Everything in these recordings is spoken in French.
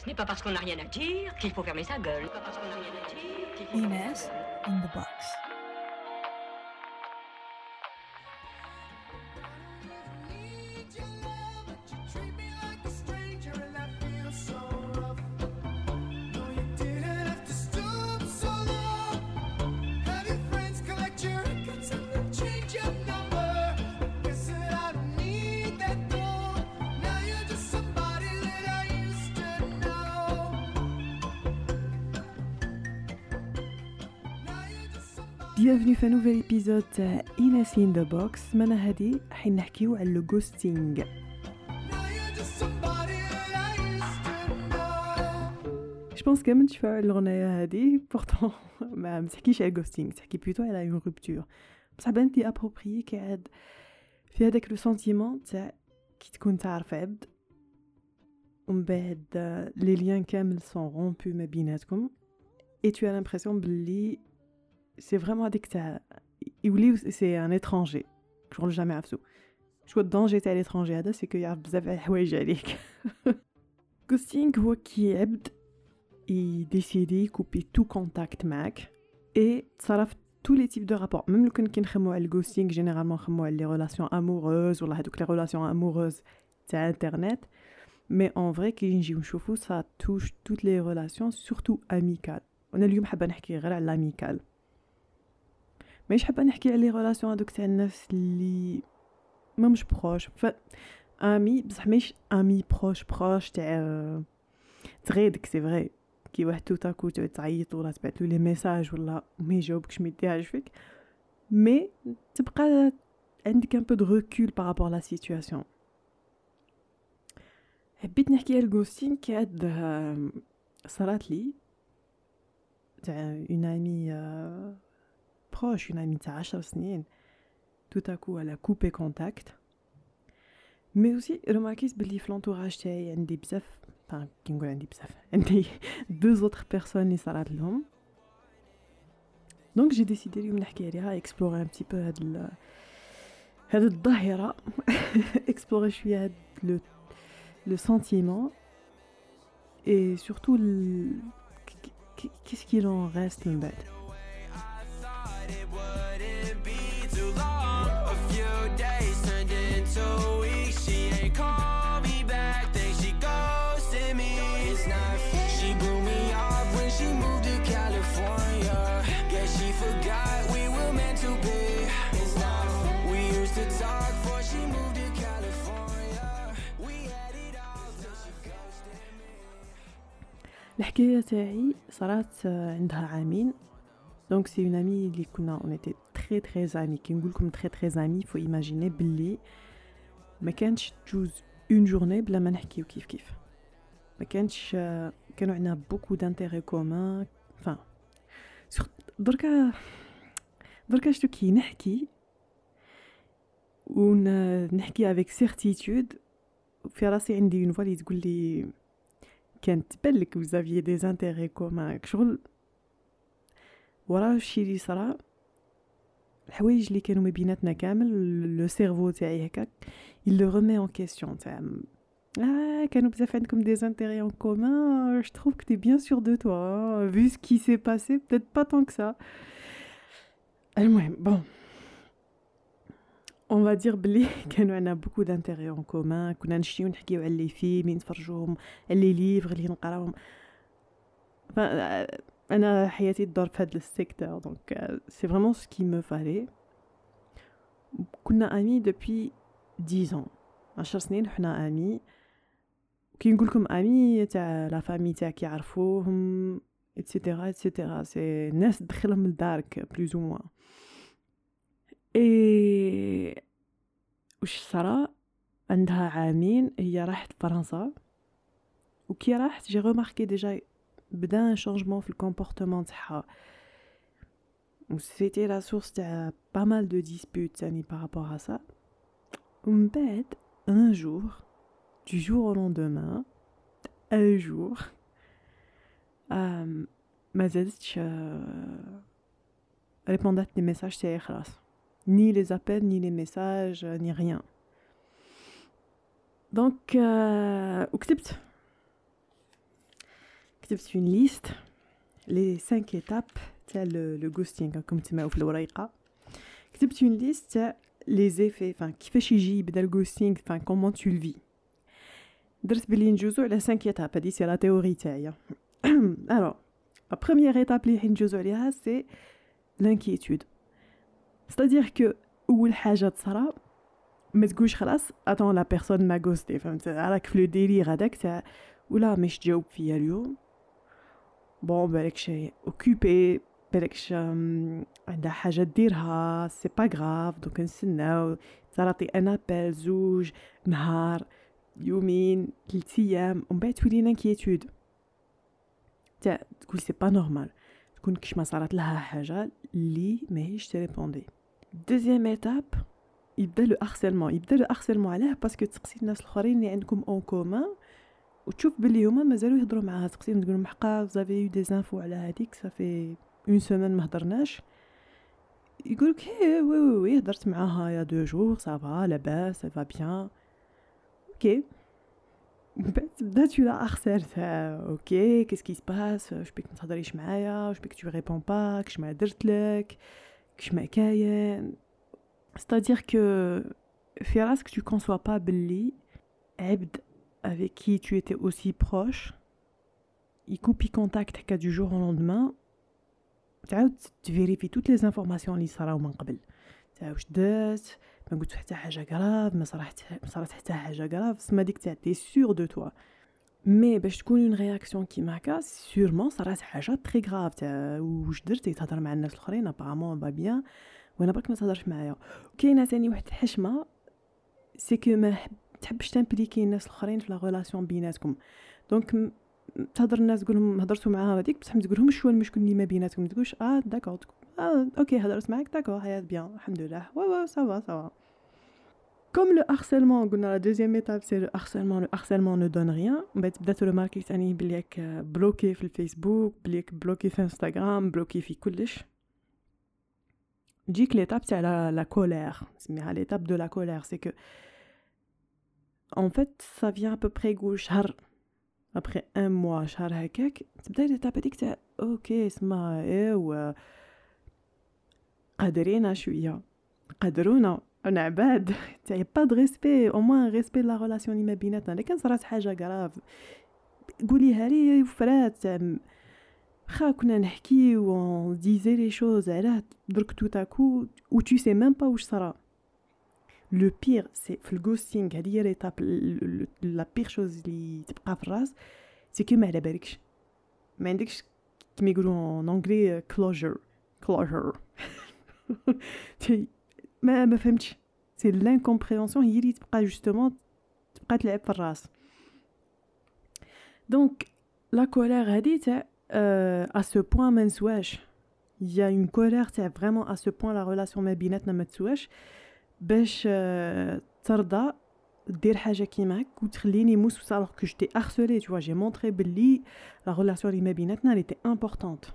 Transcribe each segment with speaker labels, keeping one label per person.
Speaker 1: Ce n'est pas parce qu'on n'a rien à dire qu'il faut fermer sa gueule. Pas parce qu'on n'a rien à dire qu'il faut fermer
Speaker 2: Inès in the box.
Speaker 3: Bienvenue في un nouvel épisode تاع Ines in the box معنا هادي حين نحكيو على لو غوستينغ
Speaker 4: Now you're just somebody that I used to know.
Speaker 3: جو بونس كامل تشفاو على الاغنيه هادي بورتون ما متحكيش على غوستينغ تحكي بلوتو على اون روبتور بصح بانت لي ابروبريي كي عاد في هذاك لو سونتيمون تاع كي تكون تعرف عبد ومن بعد لي ليان كامل سون رومبو ما بيناتكم اي تو لامبرسيون بلي سي فريمون هذيك تاع يوليو سي ان اترونجي شغل جامي عرفتو شو الدونجي تاع ليترونجي هذا سي كو يعرف بزاف على الحوايج عليك غوستينغ هو كي عبد يديسيدي يكوبي تو كونتاكت معاك اي تصرف tous les types de rapports même لو كان كي نخمو على الغوستينغ جينيرالمون نخمو على لي ريلاسيون اموروز ولا هادوك لي ريلاسيون اموروز تاع انترنت مي اون فري كي نجيو نشوفو سا توش توت لي ريلاسيون سورتو اميكال وانا اليوم حابه نحكي غير على الاميكال مانيش حابه نحكي على لي ريلاسيون هادوك تاع الناس اللي ما مش بروش ف امي بصح ماهيش امي بروش بروش تاع تغيدك سي فري كي واحد تو تاكو تعود تعيط ولا تبعت له لي ميساج ولا ما يجاوبكش ما يديهاش فيك مي تبقى عندك ان بو دو ريكول بارابور لا سيتوياسيون حبيت نحكي على الغوستين كي عاد آه، صرات لي تاع اون امي بروش اون امي تاع عشر سنين تو تاكو على كوبي كونتاكت مي اوسي رماركيت بلي في لونتوراج تاعي عندي بزاف enfin كي نقول عندي بزاف عندي دو زوتر بيرسون اللي صرات لهم دونك جي ديسيدي اليوم نحكي عليها اكسبلوري ان بتي بو هاد ال هاد الظاهرة اكسبلوري شوية هاد لو لو سentiment et surtout le qu'est-ce qu'il en reste من بعد الحكايه تاعي صارت آه، عندها عامين دونك سي اون امي اللي كنا اون ايتي تري تري زامي كي نقول لكم تري تري زامي فو ايماجيني باللي ما كانتش تجوز اون جورني بلا ما نحكيو كيف كيف ما كانتش آه، كانوا عندنا بوكو دانتيري كومان فان دركا دركا شتو كي نحكي ونحكي افيك سيرتيتود في راسي عندي اون فوا اللي تقول لي كانت تبان لك vous aviez des intérêts communs شغل ورا الشي اللي صرا الحوايج اللي كانوا ما بيناتنا كامل لو سيرفو تاعي هكاك il le remet en question تاع ah كانوا بزاف عندكم des intérêts en commun je trouve que t'es bien sûr de toi hein. vu ce qui s'est passé peut-être pas tant que ça المهم bon on va dire بلي كانوا عندنا beaucoup d'intérêts en commun كنا نشتيو نحكيو على لي فيلم اللي نتفرجوهم لي ليفغ اللي نقراهم ف- انا حياتي تدور في هذا السيكتور دونك سي فريمون سو كي مو فالي كنا امي دوبي 10 ans عشر سنين حنا امي كي نقول لكم امي تاع لا فامي تاعك يعرفوهم اتسيتيرا اتسيتيرا سي ناس تدخلهم لدارك بلوز او موان اي وش صرا عندها عامين هي راحت لفرنسا وكي راحت جي روماركي ديجا بدا ان شونجمون في الكومبورتمون تاعها سيتي لا سورس تاع با مال دو ديسبوت تاني بارابور ا سا ومن بعد un jour du jour au lendemain un jour آم، ما زادتش آه، ريبوندات لي ميساج تاعي خلاص ni les appels ni les messages ni rien دونك آه، وكتبت كتبت une liste les 5 étapes تاع le ghosting راكم تسمعوا في الوريقه كتبت une liste تاع les effets enfin كيفاش يجي يبدا الغوستينغ enfin comment tu le vis درت بلي نجوزو على 5 étapes هادي سي لا تيوري تاعي alors la première étape اللي نجوزو عليها c'est l'inquiétude C'est-à-dire que اول حاجة تصرا ما تقولش خلاص اتون لا بيرسون ما غوستي فهمت راك في لو ديلير هذاك تاع ولا مش تجاوب فيا اليوم بون بالك شي اوكوبي بالكش عندها حاجة ديرها سي با غراف دوك نستناو تعطي ان ابل زوج نهار يومين ثلاث أيام ومن بعد تولي انكيتود تاع تقول سي با نورمال تكون كش ما صارت لها حاجة اللي ماهيش تريبوندي دوزيام إيتاب يبدا لو هارسيلمون يبدا لو هارسيلمون علاه باسكو تسقسي الناس الآخرين اللي عندكم أون كومان وتشوف بلي هما مازالوا يهضروا معاها. تقسيم تقول لهم حقا زافي دي زانفو على هذيك صافي اون سيمين ما هضرناش. يقولك هي وي وي وي هضرت معاها يا دو جور صافا لاباس سافا بيان أوكي بعد تبدا تو لا تاع أوكي كيس كي سباس واش بيك ما تهضريش معايا واش بيك تو ريبون با كش ما درت لك كش ما كاين ستادير كو في راسك tu conçois pas بلي عبد avec qui tu étais aussi proche يكوبي كونتاكت هكا du jour au lendemain تعاود تفيريفي توت لي زانفورماسيون اللي صراو من قبل تاع واش درت ما قلت حتى حاجه غراف ما صرحت ما صرات حتى حاجه غراف سما ديك تاع تي سور دو توا مي باش تكون اون رياكسيون كيما هكا سيرمون صرات حاجة تري غراف تاع واش درتي تهضر مع الناس الأخرين ابارامون با بيان وأنا برك ما تهضرش معايا. كاينة ثاني واحد الحشمه سي كو ما تحبش تمبليكي الناس الأخرين في لا ريلاسيون بيناتكم. دونك تهضر الناس تقول لهم هضرتوا معاها هذيك بصح ما تقولهمش شو المشكل اللي ما بيناتكم. تقولش آه داكور آه أوكي هضرت معاك داكور هيا بيان الحمد لله. وا وا سافا سافا كوم لو هارسيلمون قلنا لا دوزيام ايتاب سي لو هارسيلمون لو هارسيلمون نو دون ريان من بعد تبدا ترماركي ثاني بليك بلوكي في الفيسبوك بليك بلوكي في انستغرام بلوكي في كلش تجيك ليتاب تاع لا كولير نسميها ليتاب دو لا كولير سي كو en fait ça vient à peu près يقول شهر après un mois شهر هكاك تبدا ليتاب هذيك تاع اوكي اسمها ايوا قادرين شويه قدرونا انا عباد تاع با دو ريسبي او موان ريسبي لا ريلاسيون اللي ما بيناتنا الا كان صرات حاجه غراف قوليها لي فرات تاع خا كنا نحكي و ديزي لي شوز علاه درك تو تاكو و تو سي ميم با واش صرا لو بير سي في الغوستينغ هذه هي ليتاب لا بير شوز اللي تبقى في الراس سي كو ما على بالكش ما عندكش كيما يقولوا اون انجلي كلوجر كلوجر ما ما فهمتش سي لانكومبريهنسيون هي اللي تبقى جوستومون تبقى تلعب في الراس دونك لا كولير هادي تاع ا سو بوين ما نسواش يا اون كولير تاع فريمون ا سو بوين لا ريلاسيون ما بيناتنا ما تسواش باش ترضى دير حاجه كيما هك وتخليني موس الوغ كو جتي هارسولي تو جي مونطري بلي لا ريلاسيون اللي ما بيناتنا اللي تي امبورطونت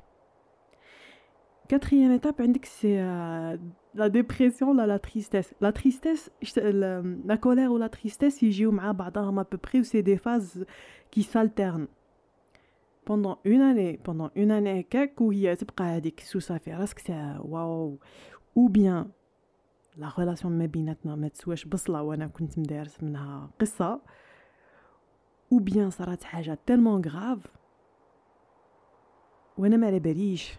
Speaker 3: Quatrième étape, c'est euh, la dépression, là, la tristesse. La tristesse, la, la colère ou la tristesse, ils jouent à peu près, c'est des phases qui s'alternent. Pendant une année, pendant une année, où il y a sous ça fait c'est waouh. Ou bien, la relation ما بيناتنا ما تسواش بصلة وانا كنت مدارس منها قصة ou bien صارت حاجة tellement grave وانا ما على باليش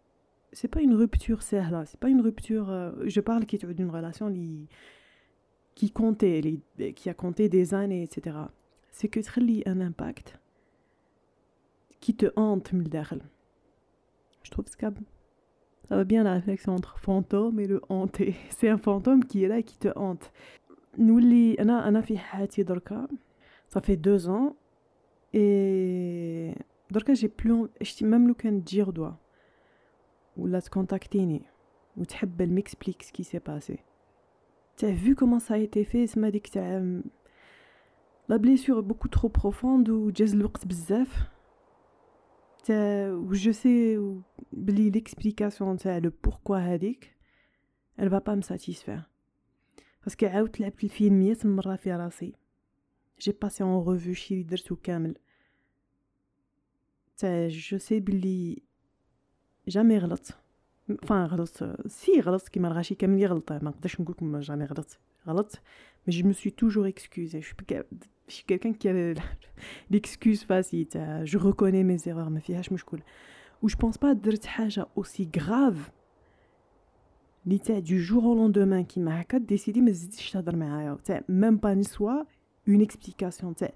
Speaker 3: c'est pas une rupture là c'est pas une rupture euh, je parle qui d'une relation li, qui comptait li, qui a compté des années etc c'est que تخلي un impact qui te hante من الداخل je trouve que ça va bien la réflexion entre fantôme et le hanté c'est un fantôme qui est là et qui te hante نولي انا انا في حياتي دركا ça fait deux ans et دركا جي بلو شتي ميم لو كان تجي غدوه ولا تكونتاكتيني وتحب الميكسبليك سكي سي باسي تاع vu comment ça a été fait سما ديك تاع لا بليسور بوكو ترو بروفوند وجاز الوقت بزاف تاع و جو سي بلي ليكسبليكاسيون تاع لو بوركوا هذيك elle va pas me satisfaire باسكو عاودت لعبت الفيلم مية مرة في راسي جي باسي اون ريفو شي اللي درتو كامل تاع جو سي بلي جامي غلط فان غلط سي غلط كيما الغاشي كامل يغلط ما نقدرش نقول لكم جامي غلط غلط مي جو مو سوي توجور اكسكوزي جو شي كيلكان كي ليكسكوز فاسي تاع جو ريكوني مي زيرور ما فيهاش مشكل و جو بونس با درت حاجه اوسي غراف لي تاع دو جور او لوندومان كيما هكا ديسيدي ما تزيدش تهضر معايا تاع ميم با نسوا اون اكسبليكاسيون تاع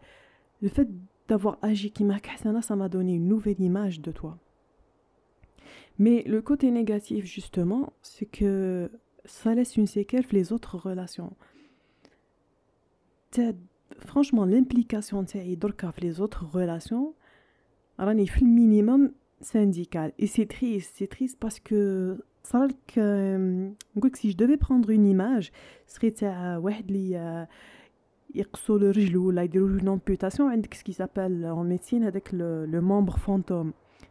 Speaker 3: لو فات d'avoir agi كيما هكا حسنا ça m'a donné une nouvelle image de toi mais le côté négatif justement c'est que ça laisse une séquelle les autres relations تاع franchement l'implication تاعي دركا في les autres relations راني في المينيموم syndical et c'est triste c'est triste parce que صارلك نقولك si je devais prendre une image serait تاع واحد اللي يقصوا له رجلو ولا يديروا له امبوتاسيون عندك سكي سابيل اون ميديسين هذاك لو ممبر فانتوم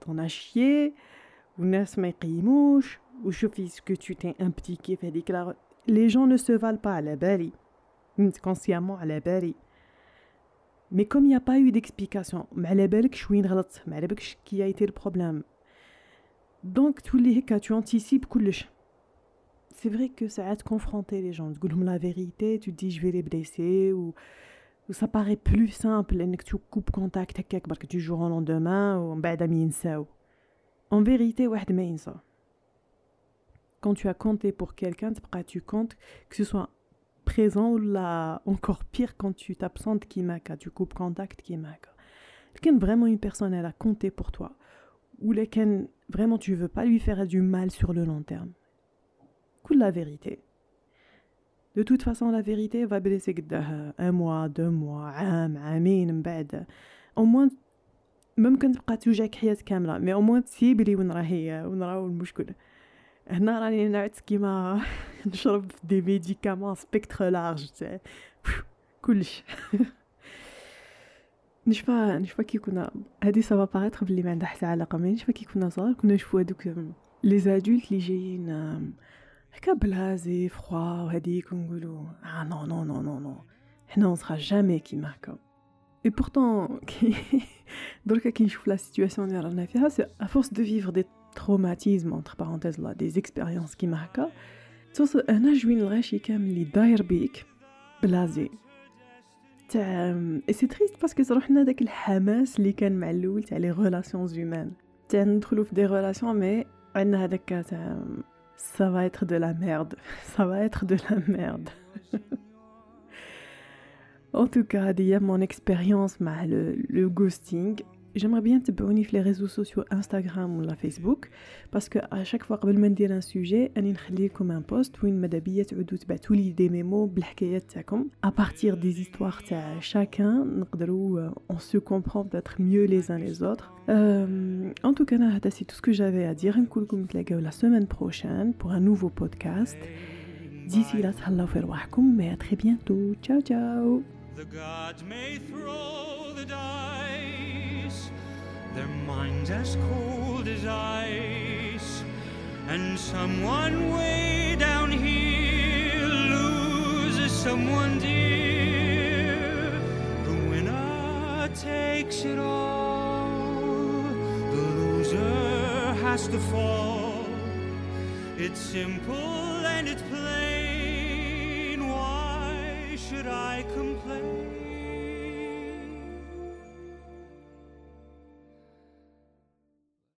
Speaker 3: t'en as chié, ou mouche, ou je fais ce que tu t'es impliqué, fait déclarer. Les gens ne se valent pas à la belle, consciemment à la belle. Mais comme il n'y a pas eu d'explication, à la belle que je suis qui a été le problème. Donc, tous les cas, tu anticipes coulish. C'est vrai que ça a te confronter les gens. Tu dis la vérité, tu dis je vais les blesser ou ça paraît plus simple que tu coupes contact avec parce que tu joues au lendemain ou en vérité, quand tu as compté pour quelqu'un, tu comptes que ce soit présent ou là, encore pire quand tu t'absentes qui tu coupes contact qui Quand vraiment une personne elle a compté pour toi ou vraiment tu veux pas lui faire du mal sur le long terme. La vérité. De toute façon, la vérité va blesser un mois, deux mois, un, un, بعد. Au moins, ممكن تبقى توجعك حياة كاملة مي au moins تسيب لي وين راهي وين راهو المشكل هنا راني نعت كيما نشرب دي ميديكامون سبيكتر لارج تاع كلش نشفى نشفى كي كنا هادي سافا باغيتر بلي ما عندها حتى علاقة مي نشفى كي كنا صغار كنا نشوفو هادوك لي زادولت لي جايين هكا بلازي فخوا وهاديك ونقولو اه نو نو نو نو نو حنا اون جامي كيما هكا اي بورتون كي دركا كي نشوف لا سيتوياسيون اللي رانا فيها سي ا فورس دو فيفر دي تروماتيزم اونتر بارونتيز لا دي زيكسبيريونس كيما هكا توصل هنا جوين الغاشي كامل اللي داير بيك بلازي تاع اي سي تريست باسكو صروحنا داك الحماس اللي كان مع الاول تاع لي ريلاسيونز هيومان تاع ندخلو في دي ريلاسيون مي عندنا هذاك تاع ça va être de la merde. Ça va être de la merde. en tout cas, a mon expérience le, le ghosting. J'aimerais bien te sur les réseaux sociaux Instagram ou la Facebook parce que à chaque fois que je dire un sujet, je vais comme un post où une madabia tous les des mémos à partir des histoires de chacun, euh, on se comprend peut-être mieux les uns les autres. Euh, en tout cas, c'est tout ce que j'avais à dire. la semaine prochaine pour un nouveau podcast. D'ici là, mais à très bientôt. Ciao ciao. Their minds as cold as ice. And someone way down here loses someone dear. The winner takes it all, the loser has to fall. It's simple